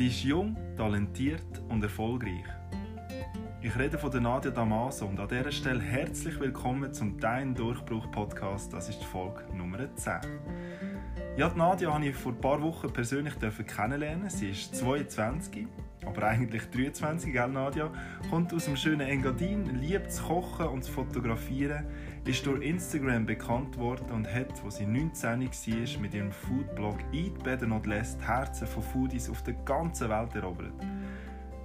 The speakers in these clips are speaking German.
Sie ist jung, talentiert und erfolgreich. Ich rede von Nadia Damaso und an dieser Stelle herzlich willkommen zum Dein Durchbruch Podcast. Das ist die Folge Nummer 10. Ja, die Nadia habe ich vor ein paar Wochen persönlich kennenlernen. Sie ist 22, aber eigentlich 23, gell Nadia? Kommt aus dem schönen Engadin, liebt zu kochen und zu fotografieren, ist durch Instagram bekannt worden und hat, als sie 19 war, mit ihrem Foodblog Eat Better Not Less die Herzen von Foodies auf der ganzen Welt erobert.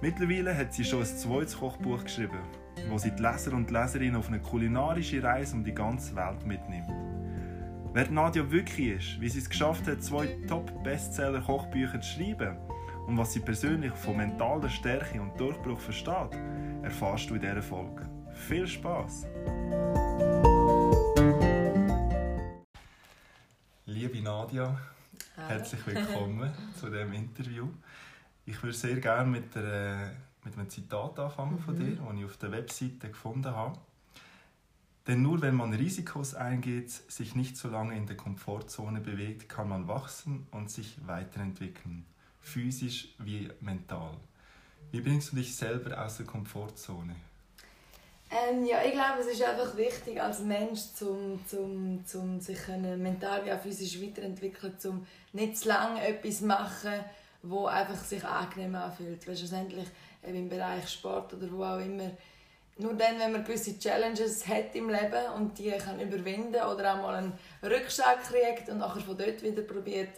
Mittlerweile hat sie schon ein zweites Kochbuch geschrieben, wo sie die Leser und Leserinnen auf eine kulinarische Reise um die ganze Welt mitnimmt. Wer Nadia wirklich ist, wie sie es geschafft hat, zwei Top-Bestseller-Kochbücher zu schreiben und was sie persönlich von mentaler Stärke und Durchbruch versteht, erfährst du in dieser Folge. Viel Spaß! Liebe Nadia, Hallo. herzlich willkommen zu diesem Interview. Ich würde sehr gerne mit, der, mit einem Zitat anfangen von dir, das ich auf der Webseite gefunden habe. Denn nur wenn man Risikos eingeht, sich nicht so lange in der Komfortzone bewegt, kann man wachsen und sich weiterentwickeln, physisch wie mental. Wie bringst du dich selber aus der Komfortzone? Ähm, ja, ich glaube, es ist einfach wichtig als Mensch, zum, zum, zum sich mental wie auch physisch weiterentwickeln, zum nicht zu lange etwas machen, wo einfach sich angenehm anfühlt. Weil schlussendlich im Bereich Sport oder wo auch immer, nur dann, wenn man gewisse Challenges hat im Leben und die kann überwinden oder auch mal einen Rückschlag kriegt und nachher von dort wieder probiert,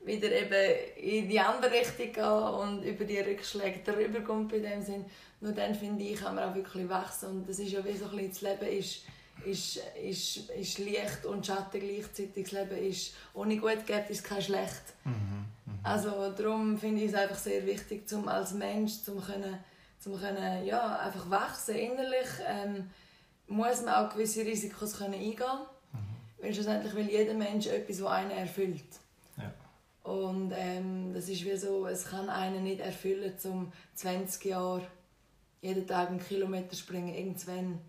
wieder eben in die andere Richtung gehen und über die Rückschläge darüber kommt bei dem Sinn. Nur dann finde ich, kann man auch wirklich wachsen und das ist ja wie so ein bisschen, das Leben ist, ist, ist, ist Licht und Schatten gleichzeitig. Das Leben ist, ohne gut geht, ist kein schlecht. Also darum finde ich es einfach sehr wichtig, zum als Mensch, zum können, zum können, ja, einfach wachsen innerlich, ähm, muss man auch gewisse Risikos können eingehen. Weil schlussendlich will jeder Mensch etwas, das einen erfüllt. Ja. Und ähm, das ist wie so, es kann einen nicht erfüllen, zum 20 Jahre jeden Tag einen Kilometer springen. Irgendwann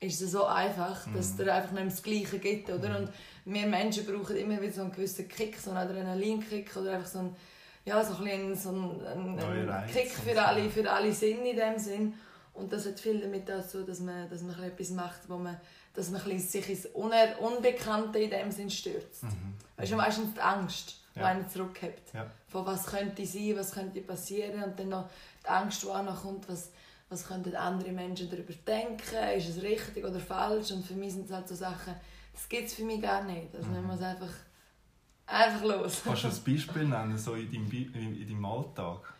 ist es so einfach, dass es dir einfach nicht mehr das Gleiche gibt. Oder? Und wir Menschen brauchen immer wieder so einen gewissen Kick, so einen Adrenalinkick oder einfach so einen, ja, so ein, bisschen so einen, einen, Kick für alle, für alle Sinne in dem Sinn. Und das hat viel damit dazu, dass man, dass man etwas macht, wo man, dass man sich ins Uner Unbekannte in dem Sinn stürzt. Weißt du, meistens die Angst, die Ja. einen zurückhält. Ja. Von was könnte sein, was könnte passieren und dann noch die Angst, die auch noch kommt, was, was könnten andere Menschen darüber denken, ist es richtig oder falsch und für mich sind es halt so Sachen, das gibt es für mich gar nicht. Also man muss einfach, einfach los. Kannst du ein Beispiel nennen, so in deinem, in in deinem Alltag?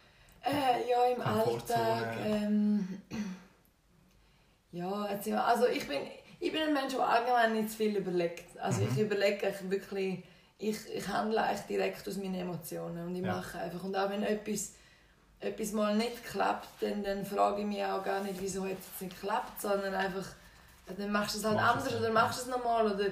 Äh, ja, im. Alltag. Ähm, ja, jetzt, also ich bin, ich bin ein Mensch, der allgemein nicht zu viel überlegt. Also Mhm. ich überlege echt wirklich, ich, ich handle echt direkt aus meinen Emotionen und ich Ja. mache einfach. Und auch wenn etwas, etwas mal nicht klappt, dann, dann frage ich mich auch gar nicht, wieso hat es nicht geklappt, sondern einfach, dann machst du es halt Machst es anders halt. oder machst du es nochmal oder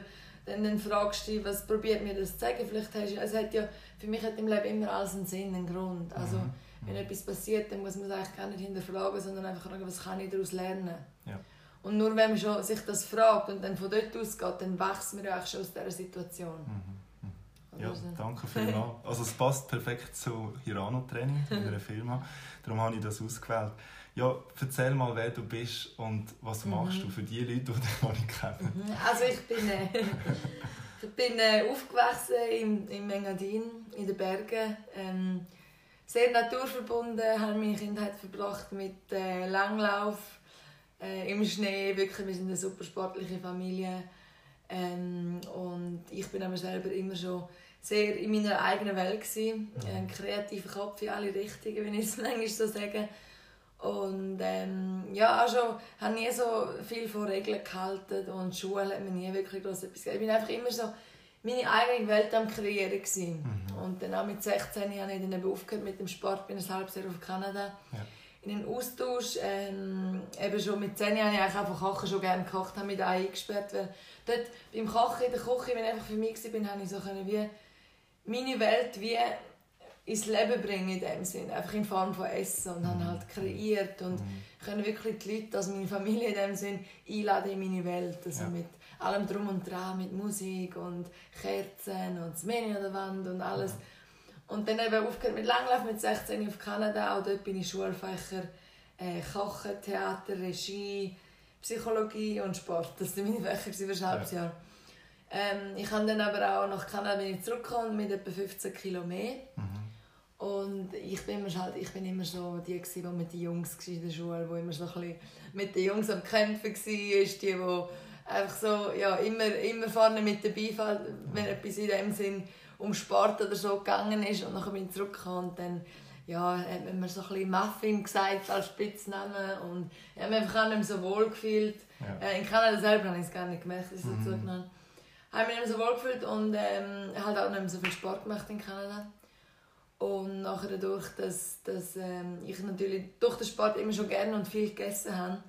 dann, dann fragst du dich, was probiert mir das zu sagen. Vielleicht hast du, es hat ja, für mich hat im Leben immer alles einen Sinn, einen Grund. Also, Mhm. wenn etwas passiert, dann muss man es eigentlich gar nicht hinterfragen, sondern einfach fragen, was kann ich daraus lernen. Ja. Und nur wenn man schon sich das fragt und dann von dort ausgeht, dann wächst man ja eigentlich schon aus dieser Situation. Ja, danke vielmals. Also es passt perfekt zu Hirano-Training in einer Firma. Darum habe ich das ausgewählt. Ja, erzähl mal, wer du bist und was machst du für die Leute, die dich noch nicht kennen. Mhm. Also ich bin, äh, ich bin äh, aufgewachsen im, im Engadin, in den Bergen. Ähm, sehr naturverbunden, habe meine Kindheit verbracht mit äh, Langlauf äh, im Schnee. Wirklich, wir sind eine super sportliche Familie. Ähm, und ich bin aber selber immer schon sehr in meiner eigenen Welt gewesen. Ein kreativer Kopf in alle Richtungen, wenn ich es manchmal so sage. Und ähm, ja, also habe nie so viel von Regeln gehalten und Schule hat mir nie wirklich groß etwas gegeben. Ich bin einfach immer so meine eigene Welt am kreieren gewesen. Und dann auch mit 16 habe ich dann aufgehört mit dem Sport, bin ein halbes Jahr auf Kanada. Ja. In den Austausch, ähm, eben schon mit 10 habe ich einfach Kochen schon gerne gekocht, habe mich da eingesperrt, weil dort beim Kochen in der Küche, wenn ich einfach für mich war, habe ich so können wie meine Welt wie ins Leben bringen in dem Sinn, einfach in Form von Essen und habe halt kreiert und können wirklich die Leute, also meine Familie in dem Sinn, einladen in meine Welt, also Ja. mit allem drum und dran, mit Musik und Kerzen und das Menü an der Wand und alles. Und dann eben aufgehört mit Langlauf mit 16 auf Kanada. Auch dort bin ich Schulfächer äh, Kochen, Theater, Regie, Psychologie und Sport. Das waren meine Fächer für ein halbes Jahr. Ähm, ich habe dann aber auch nach Kanada bin ich zurückgekommen mit etwa 15 Kilo mehr. Mhm. Und ich bin, immer halt, ich bin immer so die, die mit den Jungs in der Schule, die immer so ein bisschen mit den Jungs am Kämpfen war, die, die einfach so, ja, immer, immer vorne mit dabei war, wenn etwas in dem Sinn um Sport oder so gegangen ist. Und dann bin ich zurückgekommen und dann ja, hat man mir so ein bisschen Muffin gesagt als Spitznamen und ich habe mich einfach auch nicht mehr so wohl gefühlt. Ja. Äh, in Kanada selber habe ich es gar nicht gemerkt, dass ich mhm. zugenommen habe. mich nicht mehr so wohl gefühlt und ähm, halt auch nicht mehr so viel Sport gemacht in Kanada. Und nachher dadurch, dass, dass ähm, ich natürlich durch den Sport immer schon gerne und viel gegessen habe,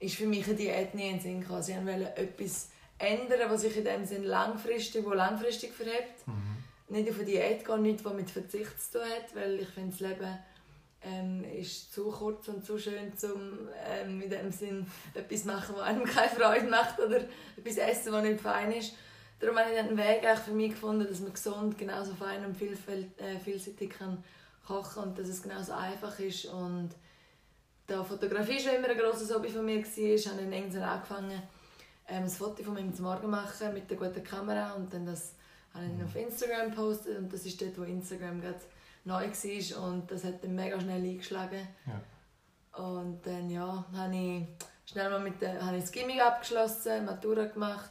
ist für mich eine Diät nie in den Sinn gekommen. Sie wollte etwas ändern, was sich in dem Sinn langfristig, wo langfristig verhebt. Mhm nicht auf eine Diät gehen, nichts, was mit Verzicht zu tun hat, weil ich finde, das Leben ähm, ist zu kurz und zu schön, um ähm, in dem Sinn etwas machen, was einem keine Freude macht oder etwas essen, was nicht fein ist. Darum habe ich einen Weg für mich gefunden, dass man gesund, genauso fein und vielfalt, äh, vielseitig kann kochen und dass es genauso einfach ist. Und da Fotografie schon immer ein grosses Hobby von mir war, habe ich irgendwann angefangen, ähm, ein Foto von mir zum Morgen zu machen mit einer guten Kamera und dann das habe ich auf Instagram gepostet und das ist dort, wo Instagram gerade neu war und das hat dann mega schnell eingeschlagen. Ja. Und dann ja, habe ich schnell mal mit der, habe ich das Gimmick abgeschlossen, Matura gemacht,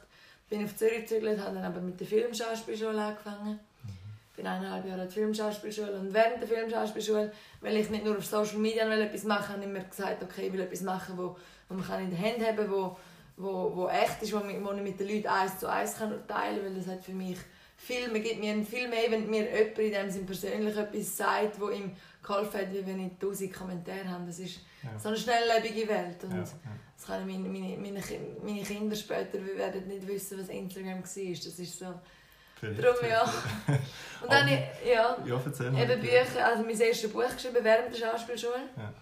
bin auf Zürich gezügelt, habe dann aber mit der Filmschauspielschule angefangen. Mhm. Bin eineinhalb Jahre in der Filmschauspielschule und während der Filmschauspielschule, weil ich nicht nur auf Social Media etwas machen habe ich mir gesagt, okay, ich will etwas machen, wo, wo man in der Hand haben kann, wo, wo, wo echt ist, wo, wo ich mit den Leuten eins zu eins kann teilen kann, weil das hat für mich viel, man gibt mir viel mehr, wenn mir jemand in dem Sinn persönlich etwas sagt, wo ihm geholfen hat, wie wenn ich tausend Kommentare habe. Das ist ja. so eine schnelllebige Welt. Und ja, ja. Das können meine, meine, meine, meine Kinder später wir werden nicht wissen, was Instagram war. Das ist so... Darum, ja. Und dann, ja, ja eben Bücher, also mein erstes Buch geschrieben während der Schauspielschule. Ja.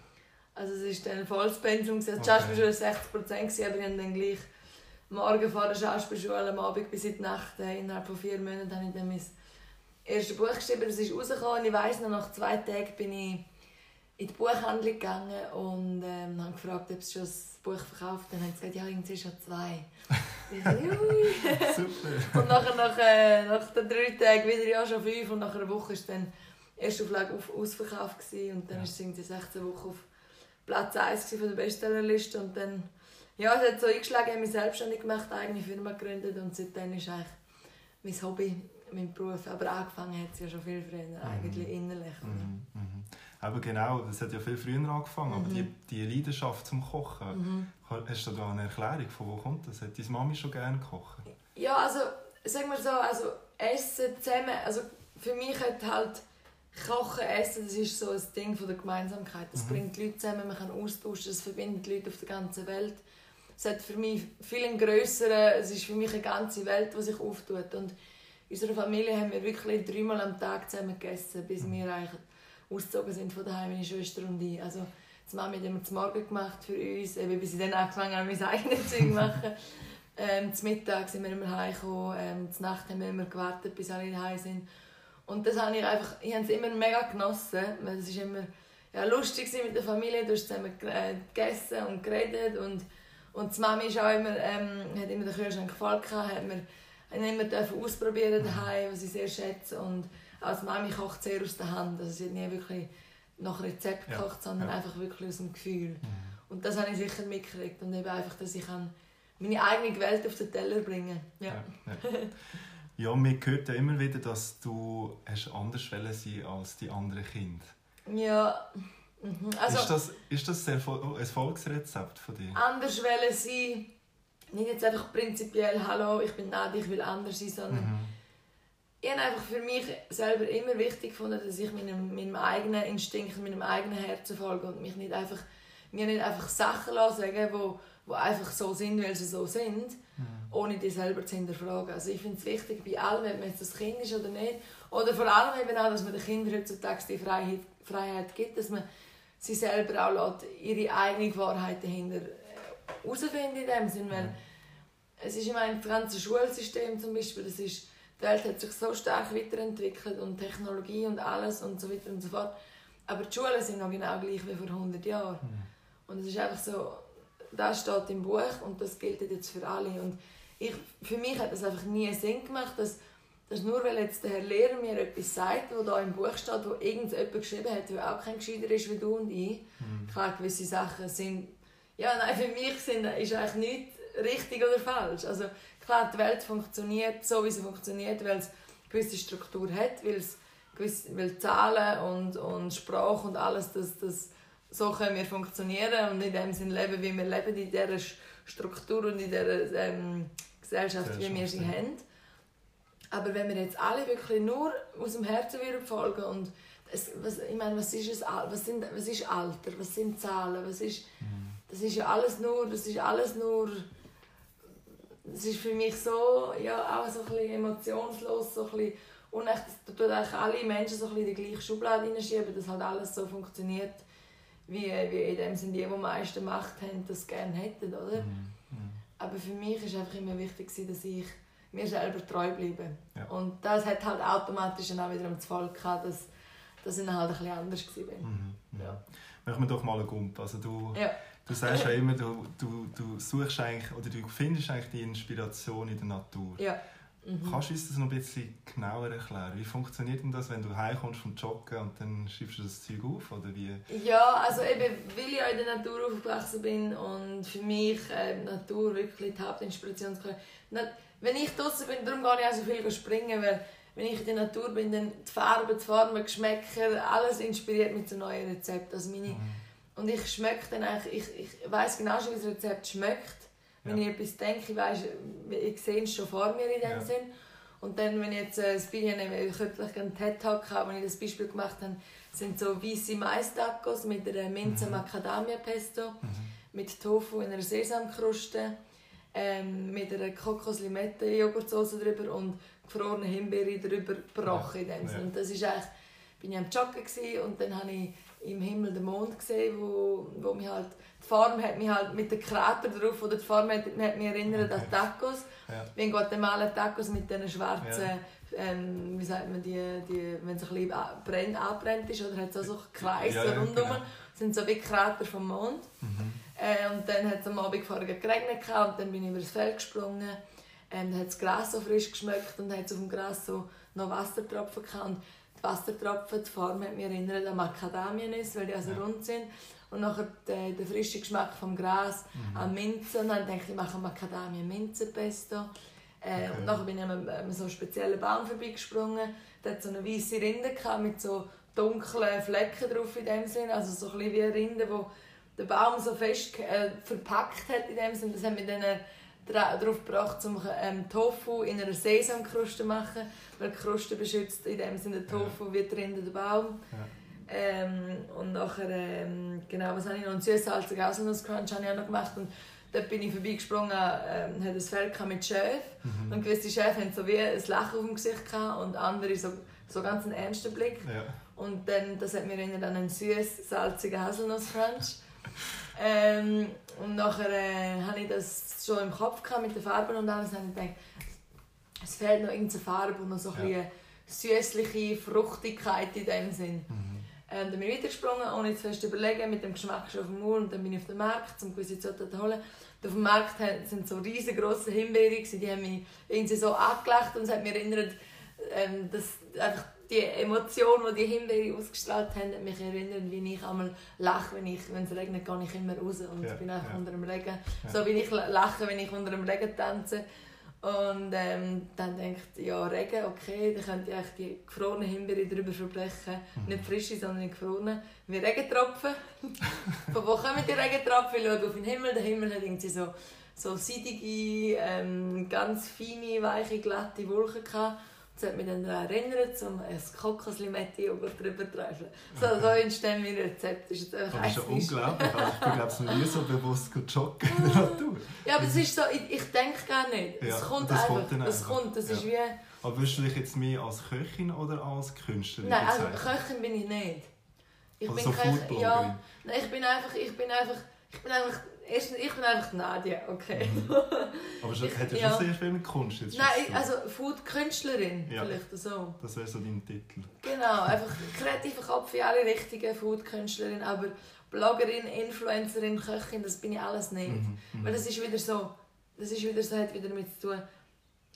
Also es war dann volles Pensum, die okay. Schauspielschule war 60%, aber ich habe dann gleich morgen vor der Schauspielschule, am Abend bis in die Nacht. Äh, innerhalb von vier Monaten habe ich dann mein erstes Buch geschrieben. Das ist rausgekommen. Ich weiss noch, nach zwei Tagen bin ich in die Buchhandlung gegangen und ähm, habe gefragt, ob es schon ein Buch verkauft Dann haben sie gesagt, ja, irgendwie schon zwei. ich so, Super. Und nachher, nach, äh, nach den drei Tagen wieder ja schon fünf und nach einer Woche war dann die erste Auflage auf, ausverkauft gewesen. und dann ja. ist es irgendwie 16 Wochen auf Platz 1 von der Bestsellerliste und dann ja, es hat so eingeschlagen, ich habe mich selbstständig gemacht, eine eigene Firma gegründet und seitdem ist eigentlich mein Hobby, mein Beruf. Aber angefangen hat es ja schon viel früher, mhm. eigentlich innerlich. Mhm. Mhm. Aber genau, das hat ja viel früher angefangen, aber die, mhm. die Leidenschaft zum Kochen, mhm. hast du da eine Erklärung, von wo kommt das? Hat deine Mami schon gerne gekocht? Ja, also, sagen wir so, also Essen zusammen, also für mich hat halt Kochen, Essen, das ist so ein Ding von der Gemeinsamkeit. Das mhm. bringt die Leute zusammen, man kann austauschen, das verbindet die Leute auf der ganzen Welt es hat für mich viel grösseren, es ist für mich eine ganze Welt, die sich auftut. Und in unserer Familie haben wir wirklich dreimal am Tag zusammen gegessen, bis wir eigentlich ausgezogen sind von daheim, meine Schwester und ich. Also, die Mama hat immer zum Morgen gemacht für uns, eben bis ich dann angefangen habe, mein eigenes Zeug zu machen. Ähm, zum Mittag sind wir immer heimgekommen, ähm, zur Nacht haben wir immer gewartet, bis alle daheim sind. Und das habe ich einfach, ich habe es immer mega genossen, weil es ist immer ja, lustig mit der Familie, du hast zusammen äh, gegessen und geredet und und die Mami ist auch immer, ähm, hat immer den Kühlschrank gefallen, hat mir immer ausprobieren daheim, was ich sehr schätze. Und die Mami kocht sehr aus der Hand. Also sie hat nie wirklich nach Rezept ja. gekocht, sondern ja. einfach wirklich aus dem Gefühl. Mhm. Und das habe ich sicher mitgekriegt. Und eben einfach, dass ich meine eigene Welt auf den Teller bringen ja. ja, ja. mir hört ja immer wieder, dass du hast anders sein als die anderen Kinder. Ja. Mhm. Also, ist das, ist das ein Erfolgsrezept von dir? Anders wollen sein, nicht jetzt einfach prinzipiell, hallo, ich bin Nadia, ich will anders sein, sondern mhm. Ich habe einfach für mich selber immer wichtig gefunden, dass ich meinem, meinem eigenen Instinkt, meinem eigenen Herzen folge und mich nicht einfach, mir nicht einfach Sachen sagen wo, wo einfach so sind, weil sie so sind, mhm. ohne die selber zu hinterfragen. Also ich finde es wichtig bei allem, ob man jetzt das Kind ist oder nicht, oder vor allem eben auch, dass man den Kindern heutzutage die Freiheit, Freiheit gibt, dass man sie selber auch lässt, ihre eigene Wahrheit dahinter herausfinden in dem Sinne, weil es ist, ich meine, das ganze Schulsystem zum Beispiel, das ist die Welt hat sich so stark weiterentwickelt und Technologie und alles und so weiter und so fort. Aber die Schulen sind noch genau gleich wie vor 100 Jahren. Mhm. Und es ist einfach so, das steht im Buch und das gilt jetzt für alle. Und ich, für mich hat das einfach nie Sinn gemacht, dass, dass nur weil jetzt der Herr Lehrer mir etwas sagt, wo da im Buch steht, wo irgendjemand geschrieben hat, der auch kein Gescheiter ist wie du und ich. Mhm. Klar, gewisse Sachen sind... Ja, nein, für mich sind, ist eigentlich nichts richtig oder falsch. Also klar, die Welt funktioniert so, wie sie funktioniert, weil es eine gewisse Struktur hat, weil es gewisse, weil Zahlen und, und Sprache und alles, das, das, so können wir funktionieren und in dem Sinne leben, wie wir leben, in dieser Struktur und in dieser ähm, Gesellschaft, wie wir sie haben. Aber wenn wir jetzt alle wirklich nur aus dem Herzen folgen und es, was, ich meine, was ist, es, was, sind, was ist Alter, was sind Zahlen, was ist, mhm. das ist ja alles nur, das ist alles nur, das ist für mich so, ja, auch so ein bisschen emotionslos, so ein bisschen und da tun eigentlich alle Menschen so ein bisschen in die gleiche Schublade hineinschieben, dass halt alles so funktioniert, wie, wie in dem sind die, die am meisten Macht haben, das gerne hätten, oder? Mhm. Mhm. Aber für mich war einfach immer wichtig, dass ich mir selber treu bleibe. Ja. Und das hat halt automatisch dann auch wieder am Volk gehabt, dass, dass ich dann halt ein bisschen anders war. Mhm. Ja. Machen wir doch mal einen Gump. Also du, ja. Du sagst ja immer, du, du, du suchst eigentlich, oder du findest eigentlich die Inspiration in der Natur. Ja. Mhm. Kannst du uns das noch ein bisschen genauer erklären? Wie funktioniert denn das, wenn du heimkommst vom Joggen und dann schreibst du das Zeug auf? Oder wie? Ja, also eben, weil ich auch in der Natur aufgewachsen bin und für mich äh, Natur wirklich die Hauptinspirationsquelle. Wenn ich draußen bin, darum gehe ich auch so viel springen, weil wenn ich in der Natur bin, dann die Farben, die Formen, die Geschmäcker, alles inspiriert mich zu neuen Rezepten. Also meine, mhm. Und ich schmecke dann eigentlich, ich, ich weiß genau schon, wie das Rezept schmeckt wenn ja. ich etwas denke, ich, weiss, ich sehe es schon vor mir in dem ja. Sinn. Und dann, wenn ich jetzt äh, das Beispiel nehme, ich vielleicht einen TED-Talk haben, wenn ich das Beispiel gemacht habe, sind so weiße Mais-Tacos mit einer Minze mhm. Macadamia-Pesto, mhm. mit Tofu in einer Sesamkruste, ähm, mit einer Kokos-Limette-Joghurtsoße drüber und gefrorene Himbeere drüber gebrochen. Ja. In dem ja. Und das ist eigentlich, bin ich am Joggen und dann habe ich im Himmel den Mond gesehen, wo, wo mich halt die Form hat mich halt mit den Krater drauf, oder die Form hat, hat mich erinnert an Tacos. Ja. Wie in Guatemala Tacos mit diesen schwarzen, ja. ähm, wie sagt man, die, die, wenn es ein bisschen brennt, abbrennt ist, oder hat es auch so Kreise ja, rundherum, genau. sind so wie Krater vom Mond. Mhm. Äh, und dann hat es am Abend vorher geregnet und dann bin ich über das Feld gesprungen. Ähm, dann hat das Gras so frisch geschmeckt und hat auf dem Gras so noch Wassertropfen gehabt. Und Wassertropfen, die Form hat mich erinnert an Macadamiennüsse, weil die also rund sind und nachher der, der frische Geschmack vom Gras mhm. an Minze und dann denke ich, ich mache Macadamia Minzenpesto. Äh, okay. Und nachher bin ich an einem, so speziellen Baum vorbeigesprungen. Der hat so eine weiße Rinde mit so dunklen Flecken drauf in dem Sinn, also so ein bisschen wie eine Rinde, wo der Baum so fest äh, verpackt hat in dem Sinn. Das wir dann äh, darauf gebracht, um ähm, Tofu in einer Sesamkruste zu machen, weil die Kruste beschützt in dem Sinne Tofu ja. wie die Rinde der Baum. Ja. Ähm, und nachher, ähm, genau, was habe ich noch? Einen süß-salzigen Haselnuss-Crunch habe ich auch noch gemacht. Und dort bin ich vorbeigesprungen, ähm, hatte ein Feld mit Chef. Mhm. Und gewisse Chefs hatten so wie ein Lächeln auf dem Gesicht gehabt und andere so, so ganz einen ernsten Blick. Ja. Und dann, das hat mir erinnert an einen süß-salzigen Haselnuss-Crunch. Ähm, und nachher äh, hatte ich das schon im Kopf gehabt mit den Farben und alles. Und dann gedacht, es fehlt noch irgendeine Farbe und noch so ein ja. süßliche Fruchtigkeit in dem Sinn. Mhm. Ähm, dann bin ich weitergesprungen, ohne zu fest überlegen, mit dem Geschmack schon auf dem Mund. Und dann bin ich auf den Markt, um gewisse Zutaten zu holen. Und auf dem Markt sind so riesengroße Himbeeren, die haben mich irgendwie so angelacht und es hat mich erinnert, ähm, dass einfach die Emotion, die die Himbeere ausgestrahlt haben, hat mich erinnert, wie ich einmal lache, wenn, ich, wenn es regnet, gehe ich immer raus und ja, bin einfach ja. unter dem Regen. Ja. So wie ich lache, wenn ich unter dem Regen tanze. Und ähm, dann denkt ja Regen, okay, dann könnte ich die gefrorenen Himbeere darüber verbrechen. Mhm. Nicht frische, sondern gefrorene. Wie Regentropfen. Von wo kommen die Regentropfen? Ich schaue auf den Himmel. Der Himmel hat irgendwie so, so seidige, ähm, ganz feine, weiche, glatte Wolken gehabt. Das hat mich dann daran erinnert, um ein Kokoslimette-Joghurt drüber zu träufeln. So, so entstehen meine Rezepte. Das ist, das ist ja unglaublich. Also ich bin glaube ich nie so bewusst joggen in der Natur. Ja, aber es ist so, ich, ich denke gar nicht. Ja, es kommt das einfach. Kommt es kommt, das ja. ist wie... Aber wirst du dich jetzt mehr als Köchin oder als Künstlerin Nein, also Köchin bin ich nicht. Ich also bin so Köchin, ja, nein, ich bin einfach, ich bin einfach, ich bin einfach erstens, ich bin einfach Nadia, okay. Mhm. Aber schon, Ich- hat ja ja. schon sehr viel mit Kunst jetzt Nein, ich- also Food-Künstlerin, Ja. vielleicht so. Das wäre so dein Titel. Genau, einfach kreativer Kopf in alle Richtungen, Food-Künstlerin, aber Bloggerin, Influencerin, Köchin, das bin ich alles nicht. Mhm, mhm. Weil das ist wieder so, das ist wieder so, hat wieder damit zu tun,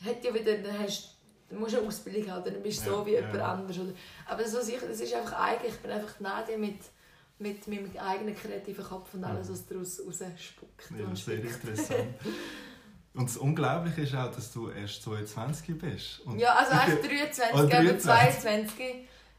hat ja wieder, dann hast du musst eine Ausbildung haben, dann bist du Ja, so wie ja. jemand anders. Oder? Aber das, was ich, das ist einfach eigen, ich bin einfach Nadia mit, mit meinem eigenen kreativen Kopf und alles, was daraus rausspuckt. Ja, sehr interessant. Und das Unglaubliche ist auch, dass du erst 22 bist. Und Ja, also bin- 23, Oh, aber 23. 22.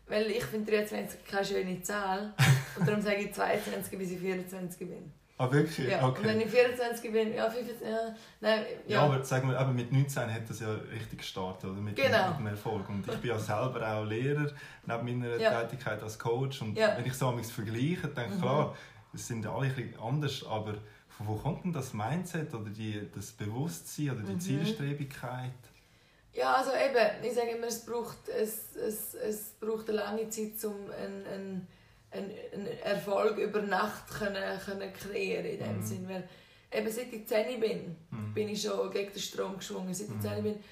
Weil ich finde 23 keine schöne Zahl. Und darum sage ich 22, bis ich 24 bin. Ah, wirklich? Ja. Okay. Und wenn ich 24 bin, ja, 25, ja, nein, Ja, ja. aber sagen wir, eben mit 19 hat das ja richtig gestartet, oder? Mit, Genau. mit dem Erfolg. Und ich bin ja selber auch Lehrer, neben meiner Ja. Tätigkeit als Coach. Und wenn ich so manchmal vergleiche, ich, Mhm. klar, es sind alle ein bisschen anders, aber von wo kommt denn das Mindset oder die, das Bewusstsein oder die Mhm. Zielstrebigkeit? ja, also eben, ich sage immer, es braucht, es, es, es braucht eine lange Zeit, um einen, einen, einen, Erfolg über Nacht können, können kreieren in dem Mhm. Sinn. Weil eben seit ich 10 bin, Mhm. bin ich schon gegen den Strom geschwungen. Seit ich Mhm. 10 bin,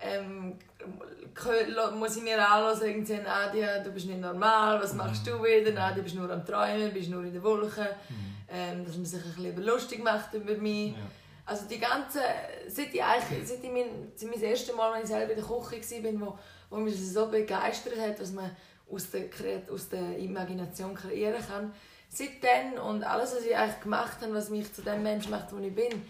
ähm, muss ich mir anhören, irgendwie, Nadia, du bist nicht normal, was machst du wieder? Nadia, du bist nur am Träumen, bist nur in den Wolken. Mhm. Ähm, dass man sich ein bisschen lustig macht über mich. Ja. Also die ganze, seit ich eigentlich, seit ich mein, seit mein erstes Mal, als ich selber in der Küche war, wo, wo mich das so begeistert hat, was man aus der, aus der Imagination kreieren kann. Seitdem und alles, was ich eigentlich gemacht habe, was mich zu dem Menschen macht, wo ich bin,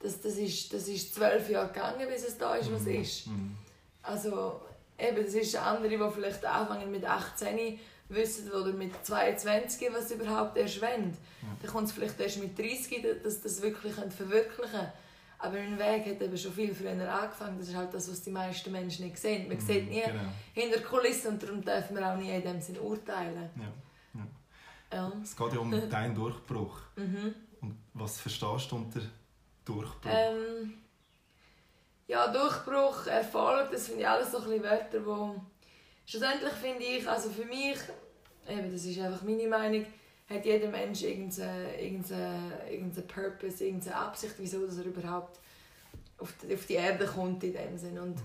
das, das, ist, das ist zwölf Jahre gegangen, bis es da ist, was es ist. Mhm. Also eben, das ist andere, die vielleicht anfangen mit 18 wissen oder mit 22, was sie überhaupt erst wollen. Dann kommt es vielleicht erst mit 30, dass sie das wirklich verwirklichen können. Aber mein Weg hat eben schon viel früher angefangen. Das ist halt das, was die meisten Menschen nicht sehen. Man sieht nie Genau. hinter der Kulisse und darum dürfen wir auch nie in dem Sinn urteilen. Ja. Ja. Es geht ja um deinen Durchbruch. Mhm. Und was verstehst du unter Durchbruch? Ähm, ja, Durchbruch, Erfolg, das finde ich alles so ein bisschen Wörter, wo schlussendlich finde ich, also für mich, eben, das ist einfach meine Meinung, hat jeder Mensch irgendeinen irgendeine, irgendeine Purpose, irgendeine Absicht, wieso dass er überhaupt auf die, auf die Erde kommt in dem Sinn. Und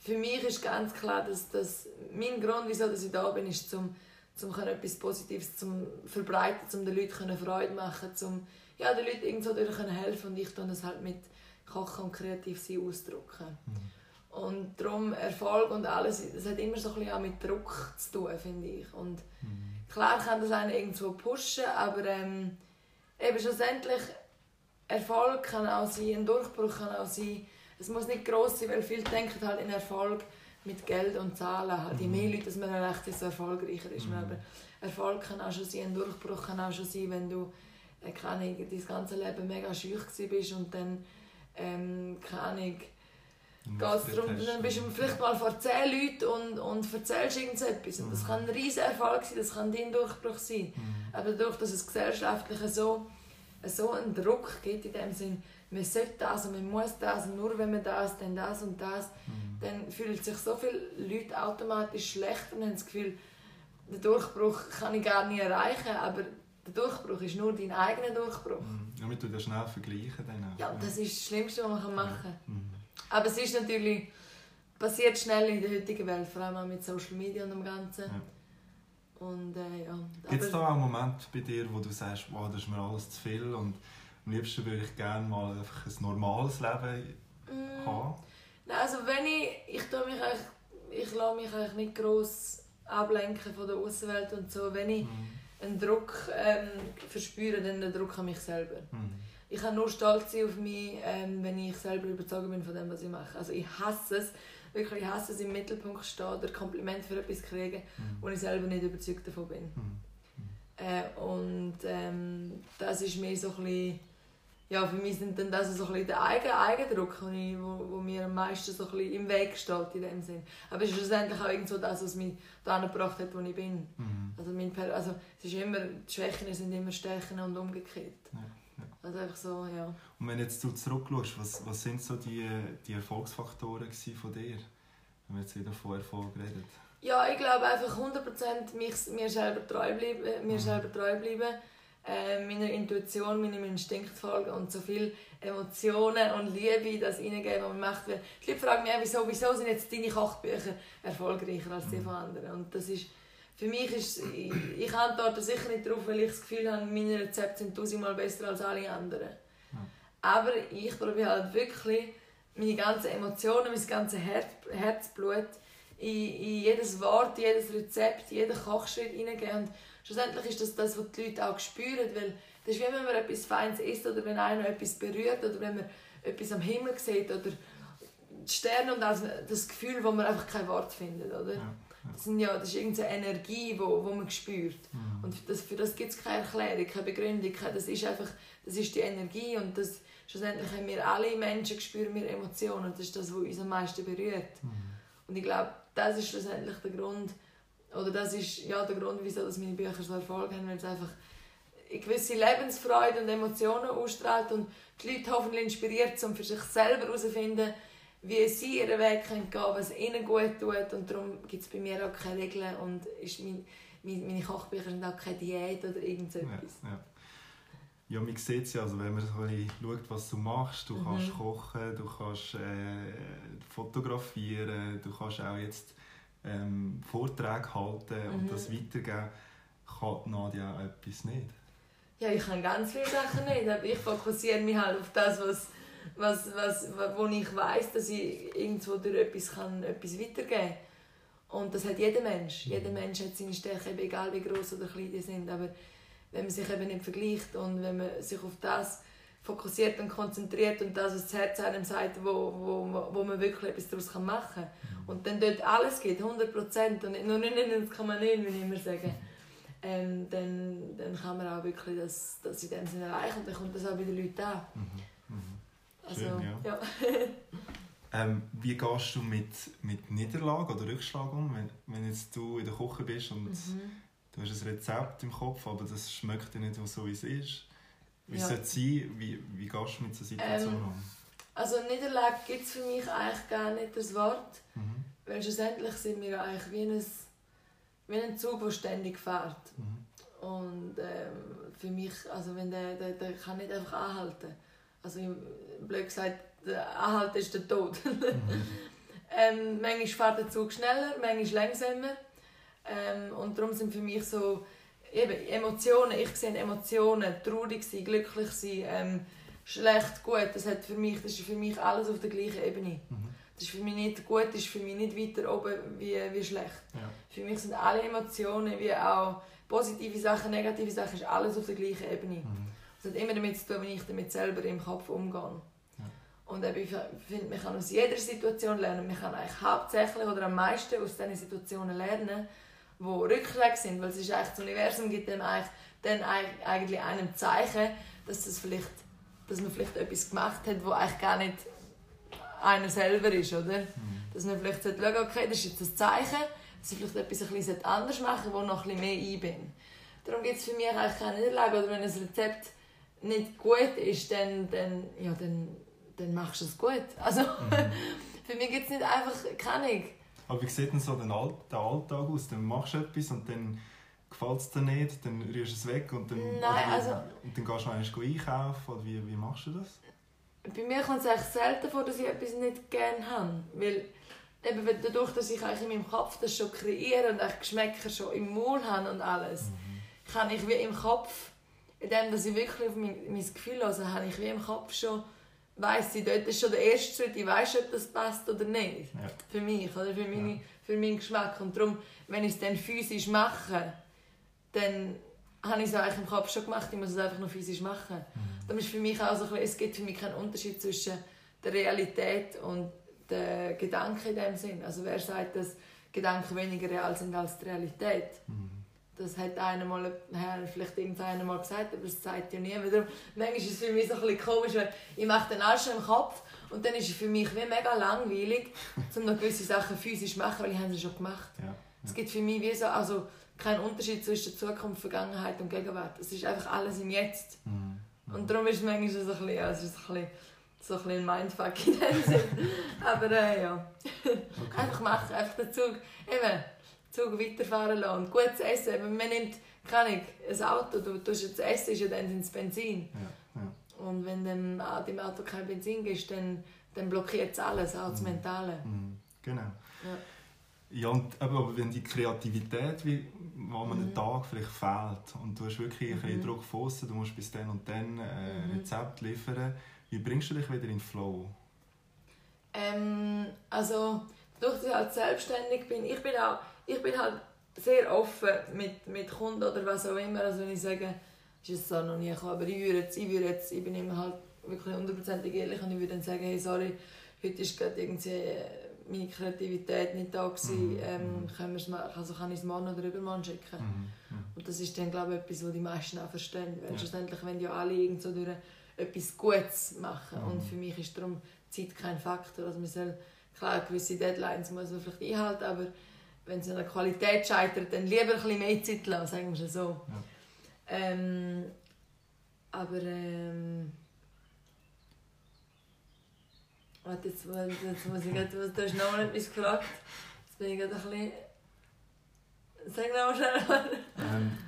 für mich ist ganz klar, dass, dass mein Grund, wieso dass ich da bin, ist, zum, zum können etwas Positives zum verbreiten, um den Leuten Freude machen, zum ja, den Leuten irgendwo durch können helfen und ich tue das halt mit Kochen und kreativ sein ausdrücken. Mhm. Und darum Erfolg und alles, das hat immer so ein bisschen auch mit Druck zu tun, finde ich. Und Mhm. Klar kann das einen irgendwo pushen, aber ähm, eben schlussendlich Erfolg kann auch sein, ein Durchbruch kann auch sein. Es muss nicht gross sein, weil viele denken halt in Erfolg mit Geld und Zahlen. Halt, Je mehr Leute dass man erreicht, desto erfolgreicher ist man. Mhm. Aber Erfolg kann auch schon sein, ein Durchbruch kann auch schon sein, wenn du äh, keine dein ganze Leben mega schüch bist und dann ähm, keine geht es darum, dann bist du vielleicht mal vor zehn Leuten und, und erzählst irgendetwas. Und das Mhm. kann ein riesen Erfolg sein, das kann dein Durchbruch sein. Mhm. Aber dadurch, dass es gesellschaftlich so, so einen Druck gibt, in dem Sinn, man sollte das und man muss das und nur wenn man das, dann das und das, Mhm. dann fühlen sich so viele Leute automatisch schlecht und haben das Gefühl, den Durchbruch kann ich gar nicht erreichen, aber der Durchbruch ist nur dein eigener Durchbruch. Mhm. Ja, tun das schnell vergleichen. Dann auch. Ja, das ist das Schlimmste, was man machen kann. Mhm. Aber es ist natürlich passiert schnell in der heutigen Welt, vor allem auch mit Social Media und dem Ganzen. Ja. Und äh, ja. Gibt es da auch einen Moment bei dir, wo du sagst, wow, das ist mir alles zu viel und am liebsten würde ich gerne mal einfach ein normales Leben Mm, haben? Nein, also wenn ich, ich tue mich eigentlich, ich lasse mich eigentlich nicht gross ablenken von der Außenwelt und so. Wenn ich Mhm. einen Druck ähm, verspüre, dann den Druck an mich selber. Mhm. Ich kann nur stolz sein auf mich, ähm, wenn ich selber überzeugt bin von dem, was ich mache. Also ich hasse es, wirklich ich hasse es, im Mittelpunkt stehen oder Kompliment für etwas kriegen, Mhm. wo ich selber nicht überzeugt davon bin. Mhm. Äh, und ähm, das ist mir so ein bisschen, ja, für mich sind dann das so ein bisschen der eigene Eigendruck, wo, ich, wo, wo mir am meisten so ein bisschen im Weg steht in dem Sinn. Aber es ist schlussendlich auch irgend so das, was mich dahin gebracht hat, wo ich bin. Mhm. Also, mein also es ist immer, die Schwächen sind immer Stärken und umgekehrt. Ja. Also einfach so, ja. Und wenn jetzt du zurückschaust, was, was sind so die, die Erfolgsfaktoren von dir? Wenn wir jetzt wieder von Erfolg reden. Ja, ich glaube einfach 100% mich, mir selber treu bleiben, mir Mhm. selber treu bleiben äh, meiner Intuition, meinem Instinkt folgen und so viel Emotionen und Liebe das reingeben, was man macht. Weil die Leute fragen mich, wieso, wieso sind jetzt deine Kochbücher erfolgreicher als die von anderen? Und das ist, für mich ist, ich, ich antworte sicher nicht darauf, weil ich das Gefühl habe, meine Rezepte sind tausendmal besser als alle anderen. Ja. Aber ich probiere halt wirklich meine ganzen Emotionen, mein ganzes Herz, Herzblut in, in jedes Wort, jedes Rezept, jeden Kochschritt hineingeben. Und schlussendlich ist das das, was die Leute auch spüren, weil das ist wie wenn man etwas Feines isst oder wenn einer etwas berührt oder wenn man etwas am Himmel sieht oder die Sterne und das, das Gefühl, wo man einfach kein Wort findet, oder? Ja. Das, sind ja, das ist irgendeine Energie, wo, wo man spürt. Mhm. Und das, für das gibt es keine Erklärung, keine Begründung. Das ist einfach, das ist die Energie und das, schlussendlich haben wir alle Menschen spüren wir Emotionen. Das ist das, was uns am meisten berührt. Mhm. Und ich glaube, das ist schlussendlich der Grund, oder das ist ja der Grund, wieso dass meine Bücher so Erfolg haben, weil es einfach eine gewisse Lebensfreude und Emotionen ausstrahlt und die Leute hoffentlich inspiriert, um für sich selber herauszufinden, wie sie ihren Weg gehen können, was ihnen gut tut. Und darum gibt es bei mir auch keine Regeln und ist mein, meine Kochbücher sind auch keine Diät oder irgendetwas. Ja, ja. Ja, man sieht es ja, also wenn man so ein schaut, was du machst, du mhm. kannst kochen, du kannst äh, fotografieren, du kannst auch jetzt ähm, Vorträge halten mhm. und das weitergeben, kann auch etwas nicht. Ja, ich kann ganz viele Sachen nicht, aber ich fokussiere mich halt auf das, was, was, was, wo ich weiß, dass ich irgendwo durch etwas, kann, etwas weitergeben kann. Und das hat jeder Mensch. Mhm. Jeder Mensch hat seine Stärken, egal wie groß oder klein die sind. Aber wenn man sich eben nicht vergleicht und wenn man sich auf das fokussiert und konzentriert und das, was das Herz einem sagt, wo, wo, wo man wirklich etwas daraus machen kann. Mhm. Und dann dort alles geht, 100 Prozent und nicht nur 99,9, wie ich immer sage, ähm, dann, dann kann man auch wirklich das, das in dem Sinne erreichen und dann kommt das auch bei den Leuten an. Mhm. Also, Schön, ja. ja. ähm, wie gehst du mit, mit Niederlage oder Rückschlag um, wenn, wenn jetzt du in der Küche bist und mhm. du hast ein Rezept im Kopf, aber das schmeckt dir nicht so, wie es ist? Wie ja. soll es sein? Wie, wie gehst du mit dieser Situation ähm, um? Also Niederlage gibt es für mich eigentlich gar nicht das Wort. Mhm. Weil schlussendlich sind wir eigentlich wie ein, wie ein Zug, der ständig fährt. Mhm. Und ähm, für mich, also wenn der, der, der kann nicht einfach anhalten. Also blöd gesagt, der Anhalten ist der Tod. mhm. ähm, manchmal fährt der Zug schneller, manchmal langsamer. Ähm, und darum sind für mich so eben, Emotionen, ich sehe Emotionen, traurig sein, glücklich sein, ähm, schlecht, gut, das, hat für mich, das ist für mich alles auf der gleichen Ebene. Mhm. Das ist für mich nicht gut, das ist für mich nicht weiter oben wie, wie schlecht. Ja. Für mich sind alle Emotionen, wie auch positive Sachen, negative Sachen, ist alles auf der gleichen Ebene. Mhm. Das hat immer damit zu tun, wie ich damit selber im Kopf umgehe. Ja. Und ich finde, man kann aus jeder Situation lernen. Man kann eigentlich hauptsächlich oder am meisten aus diesen Situationen lernen die Rückschläge sind, weil es ist eigentlich, das Universum gibt dem eigentlich, dann eigentlich einem Zeichen, dass, das vielleicht, dass man vielleicht etwas gemacht hat, wo eigentlich gar nicht einer selber ist, oder? Mhm. Dass man vielleicht sagt, okay, das ist jetzt ein Zeichen, dass ich vielleicht etwas ein bisschen anders machen wo noch ein bisschen mehr ein bin. Darum gibt es für mich eigentlich keine Niederlage, oder wenn ein Rezept nicht gut ist, dann, dann, ja, dann, dann machst du es gut. Also, mhm. für mich gibt es nicht einfach, keine aber wie sieht denn so der, Alltag aus? Dann machst du etwas und dann gefällt es dir nicht, dann rührst du es weg und dann, Nein, also, und dann gehst du noch einkaufen? Oder wie, wie machst du das? Bei mir kommt es eigentlich selten vor, dass ich etwas nicht gerne habe. Weil eben dadurch, dass ich eigentlich in meinem Kopf das schon kreiere und ich Geschmäcker schon im Mund habe und alles, mhm. kann ich wie im Kopf, indem dass ich wirklich auf mein, mein Gefühl höre, habe ich wie im Kopf schon weiss ich, dort ist schon der erste Schritt, ich weiß, ob das passt oder nicht. Ja. Für mich oder für, meine, ja. für meinen Geschmack. Und darum, wenn ich es dann physisch mache, dann habe ich es eigentlich im Kopf schon gemacht, ich muss es einfach noch physisch machen. Mhm. Darum ist für mich auch so ein es gibt für mich keinen Unterschied zwischen der Realität und der Gedanke in dem Sinn. Also wer sagt, dass Gedanken weniger real sind als die Realität? Mhm. Das hat einer mal, vielleicht irgendeiner mal gesagt, aber das sagt ja niemand. Manchmal ist es für mich so ein bisschen komisch, weil ich mache den Arsch im Kopf und dann ist es für mich wie mega langweilig, um noch gewisse Sachen physisch zu machen, weil ich sie schon gemacht. Ja, ja. Es gibt für mich wie so, also keinen Unterschied zwischen Zukunft, Vergangenheit und Gegenwart. Es ist einfach alles im Jetzt. Mhm. Und darum ist es manchmal so ein bisschen, ja, es ist ein bisschen, so ein, bisschen Mindfuck in dem Sinn. Aber äh, ja, okay. einfach machen, einfach dazu, eben, Zug weiterfahren lassen. Und gutes Essen, man nimmt, keine ein Auto, du tust jetzt Essen, ist ja dann ins Benzin. Ja, ja. Und wenn dem, dem Auto kein Benzin gibt, dann, dann blockiert es alles, auch das Mhm. Mentale. Mhm, Genau. Ja. Ja, und, aber wenn die Kreativität, wie, man einen Mhm. Tag vielleicht fehlt und du hast wirklich ein bisschen Mhm. Druck von du musst bis dann und dann äh, Mhm. Rezept liefern, wie bringst du dich wieder in den Flow? Ähm, also, durch dass ich halt selbstständig bin, ich bin, auch, ich bin halt sehr offen mit, mit Kunden oder was auch immer. Also wenn ich sage, ist es so noch nie gekommen, aber ich würde jetzt, ich würde jetzt, ich bin immer halt wirklich hundertprozentig ehrlich und ich würde dann sagen, hey, sorry, heute ist gerade irgendwie äh, meine Kreativität nicht da gewesen, Mhm, ähm, mhm. können mal, also kann ich es morgen oder übermorgen schicken. Mhm. Mhm. Und das ist dann, glaube ich, etwas, was die meisten auch verstehen. Weil Ja. schlussendlich wollen ja alle irgend so durch etwas Gutes machen. Mhm. Und für mich ist darum Zeit kein Faktor. Also man soll, klar, gewisse Deadlines muss man vielleicht einhalten, aber wenn es an der Qualität scheitert, dann lieber ein bisschen mehr Zeit lassen, sagen wir es so. Ja. Ähm, aber ähm, warte, jetzt, jetzt muss ich grad, du hast noch etwas gefragt. Jetzt bin ich gerade ein bisschen... Sag noch mal schnell. Ähm,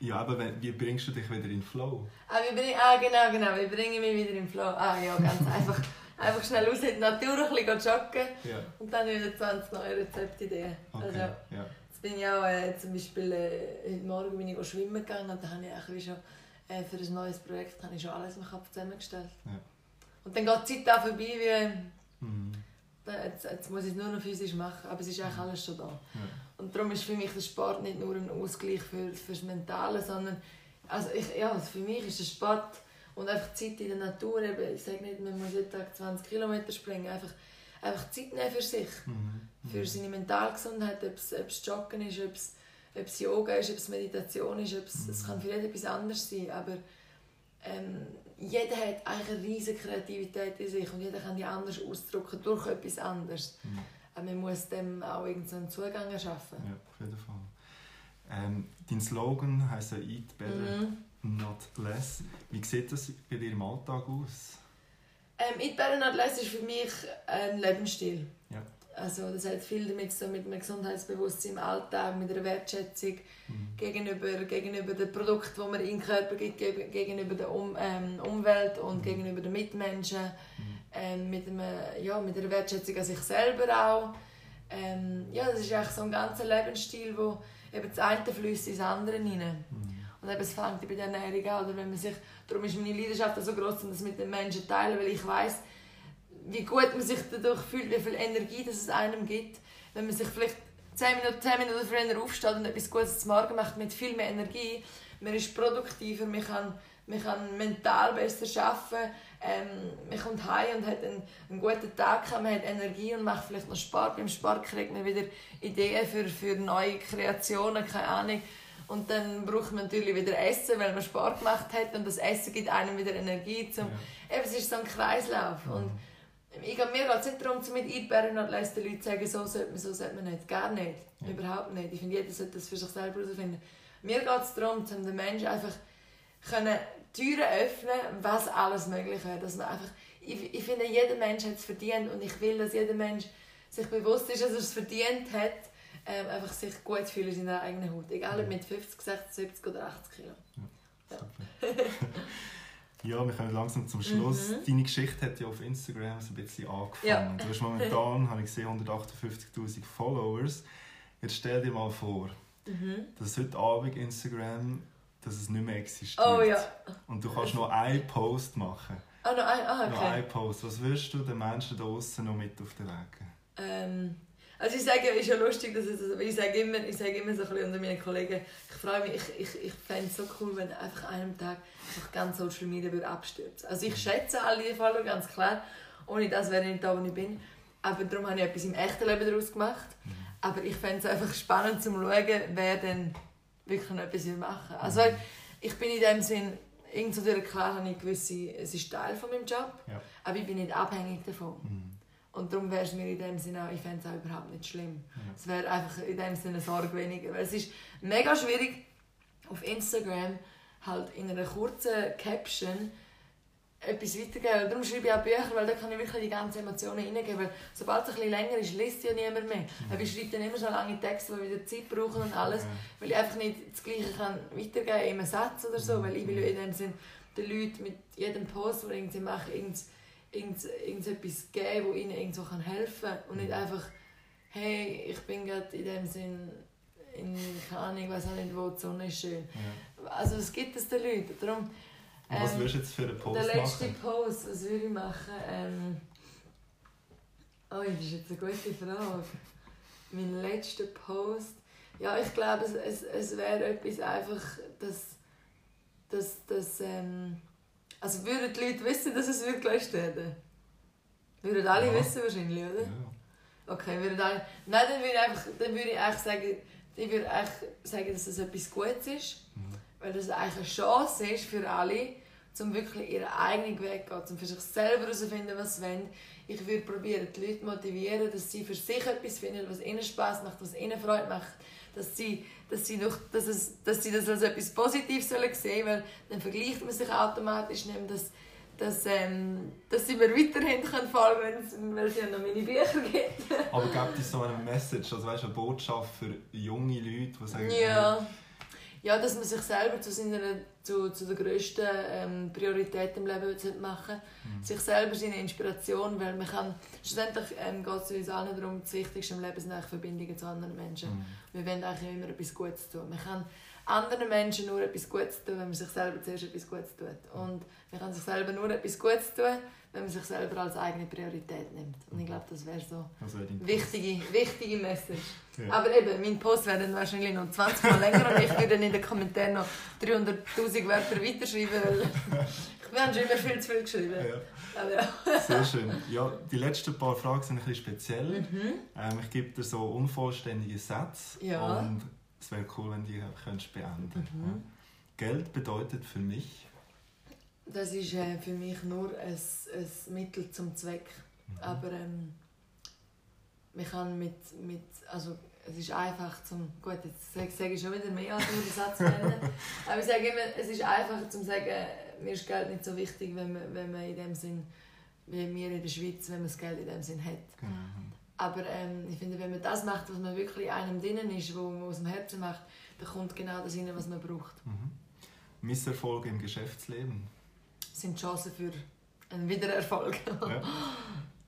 ja, aber wenn, wie bringst du dich wieder in den Flow? Ah, wir bringen, ah, genau, genau. Wir bringen mich wieder im Flow. Ah, ja, ganz einfach. Einfach schnell raus in die Natur, ein bisschen joggen Ja, und dann wieder 20 neue Rezeptideen. okay. Also, ja. jetzt bin ich auch äh, zum Beispiel äh, heute Morgen bin ich schwimmen gegangen und da habe ich schon äh, für ein neues Projekt habe ich schon alles im Kopf zusammengestellt. Ja. Und dann geht die Zeit auch vorbei, wie Mhm. jetzt, jetzt muss ich es nur noch physisch machen, aber es ist eigentlich alles schon da. Ja. Und darum ist für mich der Sport nicht nur ein Ausgleich für, fürs Mentale, sondern also ich, ja, für mich ist der Sport und einfach Zeit in der Natur, eben, ich sage nicht, man muss jeden Tag 20 Kilometer springen, einfach, einfach Zeit nehmen für sich, Mhm. für seine Mentalgesundheit, ob es, ob es Joggen ist, ob es, ob es Yoga ist, ob es Meditation ist, ob es, es kann für jeden etwas anderes sein, aber ähm, jeder hat eigentlich eine riesige Kreativität in sich und jeder kann die anders ausdrücken durch etwas anderes. Mhm. Aber man muss dem auch irgendeinen Zugang erschaffen. Ja, auf jeden Fall. Ähm, dein Slogan heisst ja Eat Better, Mhm. Not Less. Wie sieht das bei dir im Alltag aus? Ähm, Eat Better Not Less ist für mich ein Lebensstil. Ja. Also das hat viel damit zu tun, mit einem Gesundheitsbewusstsein im Alltag, mit einer Wertschätzung Mhm. gegenüber, gegenüber dem Produkt, das man in den Körper gibt, geg- gegenüber der um, ähm, Umwelt und Mhm. gegenüber den Mitmenschen, Mhm. ähm, mit, einem, ja, mit einer Wertschätzung an sich selber auch. Ähm, ja, das ist eigentlich so ein ganzer Lebensstil, wo eben das eine fließt ins andere hinein. Mhm. Und eben, es fängt bei der Ernährung an. Oder wenn man sich, darum ist meine Leidenschaft so groß, um das mit den Menschen zu teilen, weil ich weiß, wie gut man sich dadurch fühlt, wie viel Energie das es einem gibt. Wenn man sich vielleicht 10 Minuten, 10 Minuten früher aufsteht und etwas Gutes zum Morgen macht mit viel mehr Energie, man ist produktiver, man kann, man kann mental besser arbeiten, ähm, man kommt heim und hat einen, einen guten Tag, man hat Energie und macht vielleicht noch Sport. Beim Sport kriegt man wieder Ideen für, für neue Kreationen, keine Ahnung. Und dann braucht man natürlich wieder Essen, weil man Sport gemacht hat und das Essen gibt einem wieder Energie. Zum, Eben, es ist so ein Kreislauf. Ja. Und ich, mir geht es nicht darum, zu mit einzubauen und den Leuten sagen, so sollte man, so sollte man nicht. Gar nicht. Ja. Überhaupt nicht. Ich finde, jeder sollte das für sich selber herausfinden. Mir geht es darum, um den Menschen einfach können Türen öffnen, was alles möglich wäre. Dass man einfach, ich, ich finde, jeder Mensch hat es verdient und ich will, dass jeder Mensch sich bewusst ist, dass er es verdient hat, ähm, einfach sich gut fühlen in seiner eigenen Haut. Egal ob mit 50, 60, 70 oder 80 Kilo. Super. ja, wir kommen langsam zum Schluss. Mhm. Deine Geschichte hat ja auf Instagram so ein bisschen angefangen. Ja. Du hast momentan, habe ich gesehen, 158'000 Followers. Jetzt stell dir mal vor, Mhm. dass heute Abend Instagram dass es nicht mehr existiert. Oh ja. Und du kannst noch einen Post machen. Ah, noch ein, ah, Noch okay. einen Post. Was würdest du den Menschen da draußen noch mit auf den Weg geben? Ähm, also ich sage, ist ja lustig, dass es, ich sage immer, ich sage immer so ein bisschen unter meinen Kollegen, ich freue mich, ich, ich, ich fände es so cool, wenn einfach einem Tag einfach ganz Social Media würde abstürzen. Also ich schätze alle die Follower, ganz klar. Ohne das wäre ich nicht da, wo ich bin. Aber darum habe ich etwas im echten Leben daraus gemacht. Aber ich fände es einfach spannend zu schauen, wer denn wirklich noch etwas machen will. Also ich bin in dem Sinn, irgendwo klar habe ich gewisse, es ist Teil von meinem Job, Ja. aber ich bin nicht abhängig davon. Mhm. Und darum wäre es mir in dem Sinne auch, ich fände es auch überhaupt nicht schlimm. Ja. Es wäre einfach in dem Sinne eine Sorge weniger. Weil es ist mega schwierig, auf Instagram halt in einer kurzen Caption etwas weitergeben. Darum schreibe ich auch Bücher, weil da kann ich wirklich die ganzen Emotionen hineingeben. Weil sobald es ein bisschen länger ist, liest ja niemand mehr. Mhm. Aber ich schreibe dann immer so lange Texte, die wieder Zeit brauchen und alles, mhm. weil ich einfach nicht das Gleiche kann weitergeben kann in einem Satz oder so, weil ich will ja in dem Sinn den Leuten mit jedem Post, den ich mache, irgend, irgend, irgendetwas geben, wo ihnen irgendwo kann helfen kann und nicht einfach, hey, ich bin gerade in dem Sinn in, keine Ahnung, ich weiß auch nicht, wo die Sonne ist schön. Ja. Also es gibt es den Leuten. Darum, ähm, was würdest du jetzt für einen Post machen? Der letzte machen? Post, was würde ich machen? Ähm, oh, das ist jetzt eine gute Frage. Mein letzter Post. Ja, ich glaube, es, es, es wäre etwas einfach, dass, dass, dass ähm, also würden die Leute wissen, dass es wird gelöscht werden? Würden alle ja. wissen wahrscheinlich, oder? Ja. Okay, würden alle... Nein, dann würde ich einfach, dann würde ich eigentlich sagen, ich würde eigentlich sagen, dass es etwas Gutes ist. Mhm. Weil das eigentlich eine Chance ist für alle, um wirklich ihren eigenen Weg zu gehen, um für sich selber herauszufinden, was sie wollen. Ich würde probieren, die Leute motivieren, dass sie für sich etwas finden, was ihnen Spaß macht, was ihnen Freude macht. Dass sie, dass sie, noch, dass es, dass sie das als etwas Positives sehen sollen, weil dann vergleicht man sich automatisch nicht, dass, dass, ähm, dass sie mir weiterhin können, weil es ja noch meine Bücher gibt. Aber gibt es so eine Message, also weißt, eine Botschaft für junge Leute, die sagen, ja. Hey, ja, dass man sich selber zu, seiner, zu, zu der grössten ähm, Priorität im Leben machen mhm. Sich selber seine Inspiration, weil man kann, schlussendlich ähm, geht es uns allen darum, das Wichtigste im Leben sind eigentlich Verbindungen zu anderen Menschen. Mhm. Wir wollen eigentlich immer etwas Gutes tun. Man kann anderen Menschen nur etwas Gutes tun, wenn man sich selber zuerst etwas Gutes tut. Und man kann sich selber nur etwas Gutes tun, wenn man sich selber als eigene Priorität nimmt. Und ich glaube, das wäre so eine wichtige, wichtige Message. Ja. Aber eben, mein Post wäre dann wahrscheinlich noch 20 Mal länger und ich würde dann in den Kommentaren noch 300'000 Wörter weiterschreiben, weil ich habe schon immer viel zu viel geschrieben. Ja. Aber ja. Sehr schön. Ja, die letzten paar Fragen sind ein bisschen speziell. Mhm. Ähm, ich gebe dir so unvollständige Sätze ja. und es wäre cool, wenn du die könntest beenden mhm. Geld bedeutet für mich das ist äh, für mich nur ein, ein Mittel zum Zweck. Mhm. Aber ähm, man kann mit, mit, also es ist einfach zum, gut, jetzt sage, sage ich schon wieder mehr als nur den Satz nennen, aber ich sage immer, es ist einfacher zum sagen, mir ist Geld nicht so wichtig, wenn man, wenn man in dem Sinn, wie wir in der Schweiz, wenn man das Geld in dem Sinn hat. Genau. Aber ähm, ich finde, wenn man das macht, was man wirklich in einem drinnen ist, wo man aus dem Herzen macht, dann kommt genau das rein, was man braucht. Mhm. Misserfolge im Geschäftsleben? Sind Chancen für einen Wiedererfolg. ja.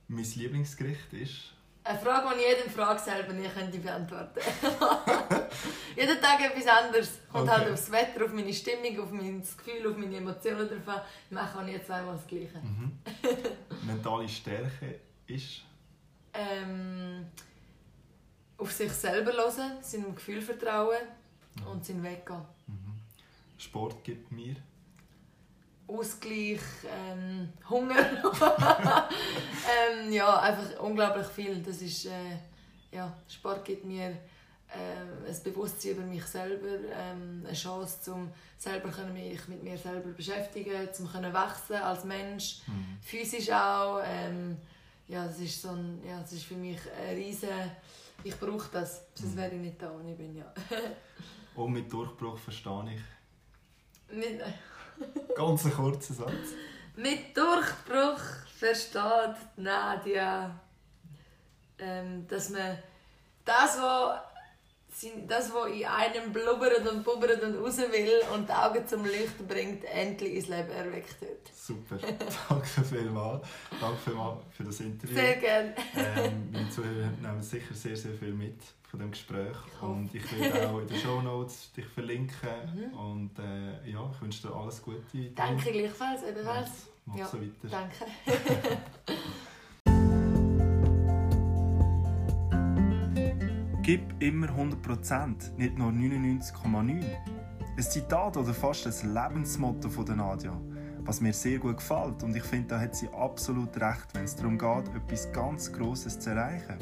Mein Lieblingsgericht ist? Eine Frage, die ich jedem Frage selber nicht könnte beantworten Jeden Tag etwas anderes. Kommt halt okay. halt aufs Wetter, auf meine Stimmung, auf mein Gefühl, auf meine Emotionen drauf an. Ich mache auch nie zweimal das Gleiche. Mhm. Mentale Stärke ist? Ähm, auf sich selber hören, seinem Gefühl vertrauen mhm. und seinen Weg gehen. Mhm. Sport gibt mir? Ausgleich, ähm, Hunger. ähm, ja, einfach unglaublich viel. Das ist, äh, ja, Sport gibt mir äh, ein Bewusstsein über mich selber, ähm, eine Chance, um selber mich mit mir selber beschäftigen, um können wachsen als Mensch, mhm. physisch auch. Ähm, ja, das ist so ein, ja, das ist für mich ein riesen, ich brauche das, sonst mhm. wäre ich nicht da, wo ich bin, ja. Und mit Durchbruch verstehe ich. Mit, Ganz ein kurzer Satz. Mit Durchbruch versteht Nadia, ähm, dass man das, was das, was in einem blubbert und bubbert und raus will und die Augen zum Leuchten bringt, endlich ins Leben erweckt wird. Super, danke vielmals. Danke vielmals für das Interview. Sehr gerne. Ähm, meine Zuhörer nehmen sicher sehr, sehr viel mit von dem Gespräch. Ich und ich werde auch in den Show Notes dich verlinken. Mhm. Und äh, ja, ich wünsche dir alles Gute. Danke gleichfalls, ebenfalls. Mach ja, so weiter. Danke. Gib immer 100%, nicht nur 99,9%. Ein Zitat oder fast ein Lebensmotto von der Nadia, was mir sehr gut gefällt und ich finde, da hat sie absolut recht, wenn es darum geht, etwas ganz Grosses zu erreichen.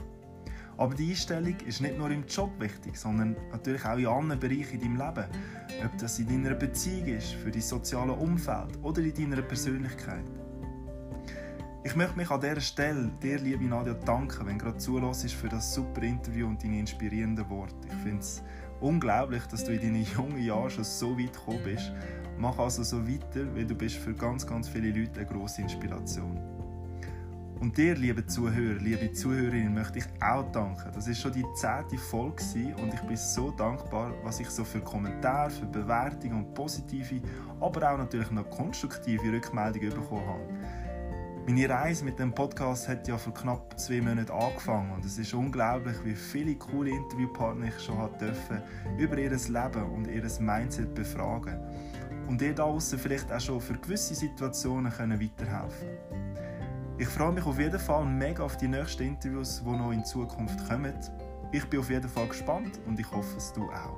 Aber die Einstellung ist nicht nur im Job wichtig, sondern natürlich auch in anderen Bereichen in deinem Leben. Ob das in deiner Beziehung ist, für dein soziales Umfeld oder in deiner Persönlichkeit. Ich möchte mich an dieser Stelle dir, liebe Nadia, danken, wenn du gerade zulässt für das super Interview und deine inspirierenden Worte. Ich finde es Unglaublich, dass du in deinen jungen Jahren schon so weit gekommen bist. Mach also so weiter, weil du bist für ganz, ganz viele Leute eine grosse Inspiration. Und dir, liebe Zuhörer, liebe Zuhörerinnen, möchte ich auch danken. Das ist schon die zehnte Folge und ich bin so dankbar, was ich so für Kommentare, für Bewertungen und positive, aber auch natürlich noch konstruktive Rückmeldungen bekommen habe. Meine Reise mit dem Podcast hat ja vor knapp zwei Monaten angefangen und es ist unglaublich, wie viele coole Interviewpartner ich schon hat dürfen über ihr Leben und ihr Mindset befragen und ihr da außen vielleicht auch schon für gewisse Situationen können weiterhelfen können. Ich freue mich auf jeden Fall mega auf die nächsten Interviews, die noch in Zukunft kommen. Ich bin auf jeden Fall gespannt und ich hoffe, es du auch.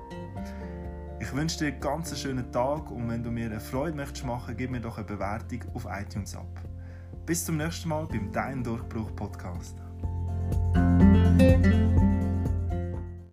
Ich wünsche dir einen ganz schönen Tag und wenn du mir eine Freude möchtest machen, gib mir doch eine Bewertung auf iTunes ab. Bis zum nächsten Mal beim Dein Durchbruch Podcast.